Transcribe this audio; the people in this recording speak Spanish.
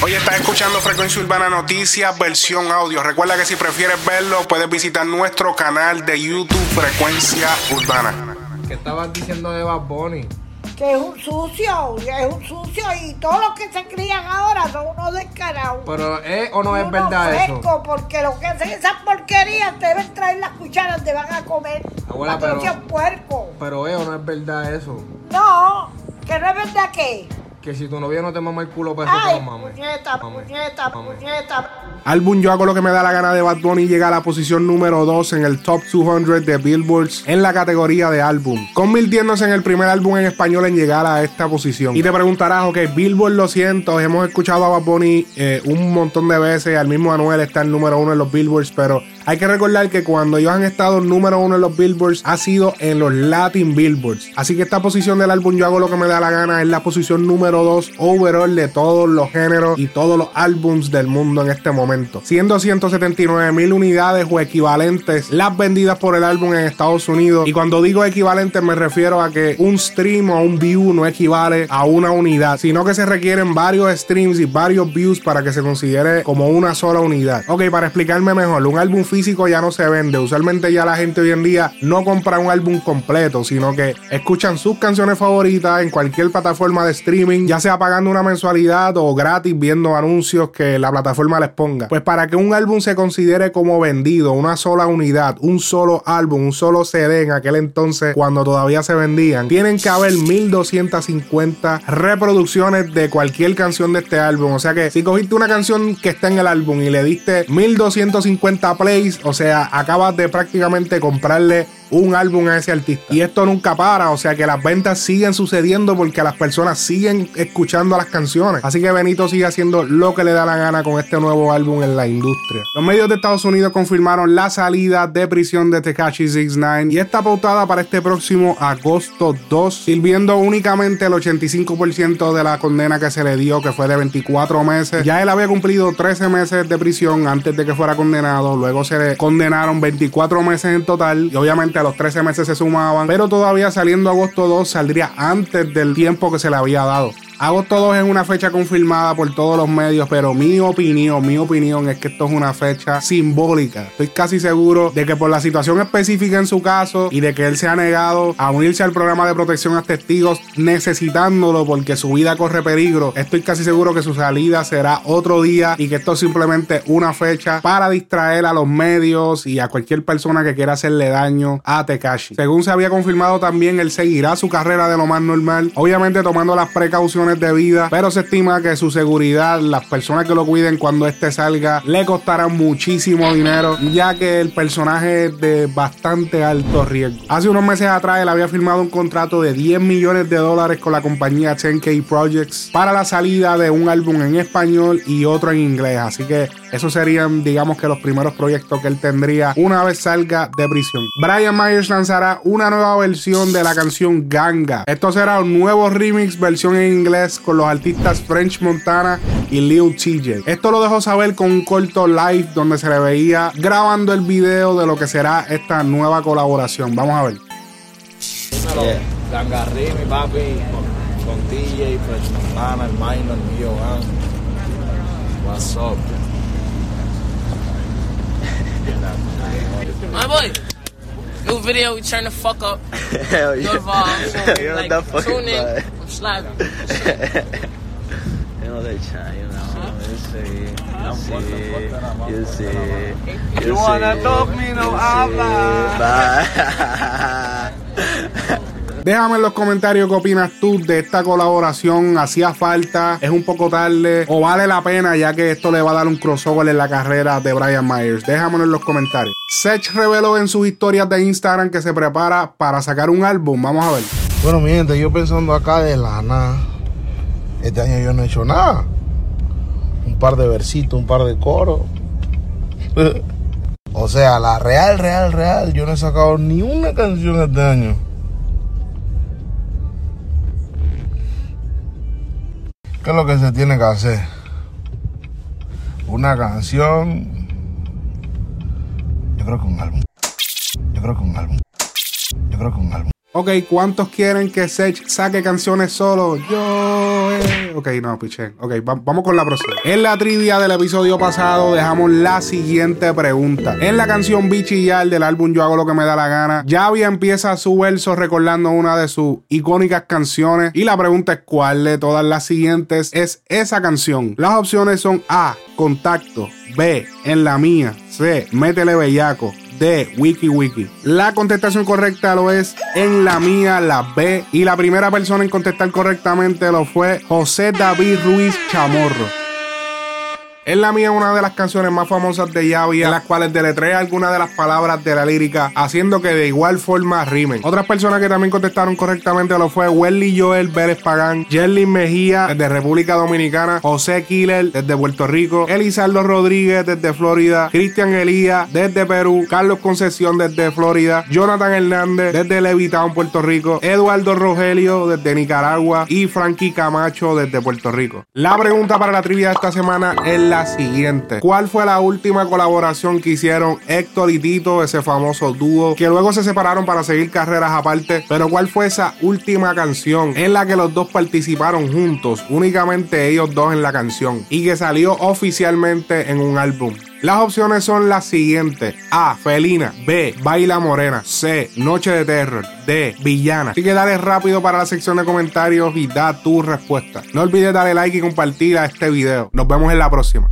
Hoy estás escuchando Frecuencia Urbana Noticias, versión audio. Recuerda que si prefieres verlo, puedes visitar nuestro canal de YouTube Frecuencia Urbana. ¿Qué estabas diciendo de Bad Bunny? que es un sucio, es un sucio y todos los que se crían ahora son unos descarados. Pero ¿es o no es Unos verdad frescos, eso? porque lo que hacen esas porquerías te deben traer las cucharas, te van a comer. Abuela, que pero- puerco. Pero ¿es o no es verdad eso? No, que no es verdad que. Que si tu novia no te mama el culo, pues eso te Ay, lo mames. puñeta, Mames. puñeta, Mames. puñeta. Álbum Yo hago lo que me da la gana de Bad Bunny llega a la posición número 2 en el Top 200 de Billboards en la categoría de álbum, convirtiéndose en el primer álbum en español en llegar a esta posición. Y te preguntarás, ok, Billboard lo siento, hemos escuchado a Bad Bunny eh, un montón de veces, al mismo Anuel está el número uno en los Billboards, pero hay que recordar que cuando ellos han estado número uno en los Billboards ha sido en los Latin Billboards. Así que esta posición del álbum Yo hago lo que me da la gana es la posición número 2 overall de todos los géneros y todos los álbums del mundo en este momento. Siendo 179 mil unidades o equivalentes las vendidas por el álbum en Estados Unidos. Y cuando digo equivalentes me refiero a que un stream o un view no equivale a una unidad, sino que se requieren varios streams y varios views para que se considere como una sola unidad. Ok, para explicarme mejor, un álbum físico ya no se vende. Usualmente ya la gente hoy en día no compra un álbum completo, sino que escuchan sus canciones favoritas en cualquier plataforma de streaming, ya sea pagando una mensualidad o gratis viendo anuncios que la plataforma les ponga. Pues para que un álbum se considere como vendido, una sola unidad, un solo álbum, un solo CD en aquel entonces cuando todavía se vendían, tienen que haber 1250 reproducciones de cualquier canción de este álbum. O sea que si cogiste una canción que está en el álbum y le diste 1250 plays, o sea, acabas de prácticamente comprarle un álbum a ese artista. Y esto nunca para, o sea que las ventas siguen sucediendo porque las personas siguen escuchando las canciones. Así que Benito sigue haciendo lo que le da la gana con este nuevo álbum en la industria. Los medios de Estados Unidos confirmaron la salida de prisión de Tekashi 69 y está pautada para este próximo agosto 2, sirviendo únicamente el 85% de la condena que se le dio, que fue de 24 meses. Ya él había cumplido 13 meses de prisión antes de que fuera condenado, luego se le condenaron 24 meses en total y obviamente a los 13 meses se sumaban, pero todavía saliendo agosto 2 saldría antes del tiempo que se le había dado. Agosto 2 es una fecha confirmada por todos los medios, pero mi opinión, mi opinión es que esto es una fecha simbólica. Estoy casi seguro de que por la situación específica en su caso y de que él se ha negado a unirse al programa de protección a testigos necesitándolo porque su vida corre peligro, estoy casi seguro que su salida será otro día y que esto es simplemente una fecha para distraer a los medios y a cualquier persona que quiera hacerle daño a Tekashi. Según se había confirmado también, él seguirá su carrera de lo más normal, obviamente tomando las precauciones de vida, pero se estima que su seguridad, las personas que lo cuiden cuando este salga, le costará muchísimo dinero, ya que el personaje es de bastante alto riesgo. Hace unos meses atrás él había firmado un contrato de 10 millones de dólares con la compañía 10K Projects para la salida de un álbum en español y otro en inglés, así que esos serían, digamos que los primeros proyectos que él tendría una vez salga de prisión. Brian Myers lanzará una nueva versión de la canción Ganga. Esto será un nuevo remix versión en inglés con los artistas French Montana y Lil TJ. Esto lo dejó saber con un corto live donde se le veía grabando el video de lo que será esta nueva colaboración. Vamos a ver. Dímelo, Gangarri, mi papi, con, con DJ, Fresh Montana, el Minor, el mío. What's up? My boy. New video, we turn the fuck up. Hell Good vibes. you know like, that fucking tune in. vibe. I'm slapping. You know they chat, you know. You see, you see, you see. You wanna talk me, no you habla. Bye. Déjame en los comentarios qué opinas tú de esta colaboración. ¿Hacía falta? ¿Es un poco tarde? ¿O vale la pena ya que esto le va a dar un crossover en la carrera de Brian Myers? Déjamelo en los comentarios. Sech reveló en sus historias de Instagram que se prepara para sacar un álbum. Vamos a ver. Bueno, mi gente, yo pensando acá de la nada. Este año yo no he hecho nada. Un par de versitos, un par de coros. o sea, la real, real, real, yo no he sacado ni una canción este año. ¿Qué es lo que se tiene que hacer? Una canción. Yo creo que un álbum. Yo creo que un álbum. Yo creo que un álbum. Ok, ¿cuántos quieren que Sech saque canciones solo? Yo Eh, ok, no, piché. Ok, va- vamos con la próxima. En la trivia del episodio pasado dejamos la siguiente pregunta. En la canción Bichillar del álbum Yo hago lo que me da la gana, Javi empieza su verso recordando una de sus icónicas canciones y la pregunta es cuál de todas las siguientes es esa canción. Las opciones son A, Contacto, B, En la mía, C, Métele bellaco, D, Wiki Wiki. La contestación correcta lo es en la mía, la B. Y la primera persona en contestar correctamente lo fue José David Ruiz Chamorro. En la mía, una de las canciones más famosas de Yavi, en las cuales deletrea algunas de las palabras de la lírica, haciendo que de igual forma rimen. Otras personas que también contestaron correctamente lo fue Welly Joel Vélez Pagán, Jerly Mejía desde República Dominicana, José Killer desde Puerto Rico, Elizardo Rodríguez desde Florida, Cristian Elías desde Perú, Carlos Concesión desde Florida, Jonathan Hernández desde Levitown, Puerto Rico, Eduardo Rogelio desde Nicaragua y Frankie Camacho desde Puerto Rico. La pregunta para la trivia de esta semana es siguiente. ¿Cuál fue la última colaboración que hicieron Héctor y Tito, ese famoso dúo, que luego se separaron para seguir carreras aparte? Pero ¿cuál fue esa última canción en la que los dos participaron juntos, únicamente ellos dos en la canción, y que salió oficialmente en un álbum? Las opciones son las siguientes: A. Felina. B. Baila Morena. C. Noche de Terror. D. Villana. Así que dale rápido para la sección de comentarios y da tu respuesta. No olvides darle like y compartir a este video. Nos vemos en la próxima.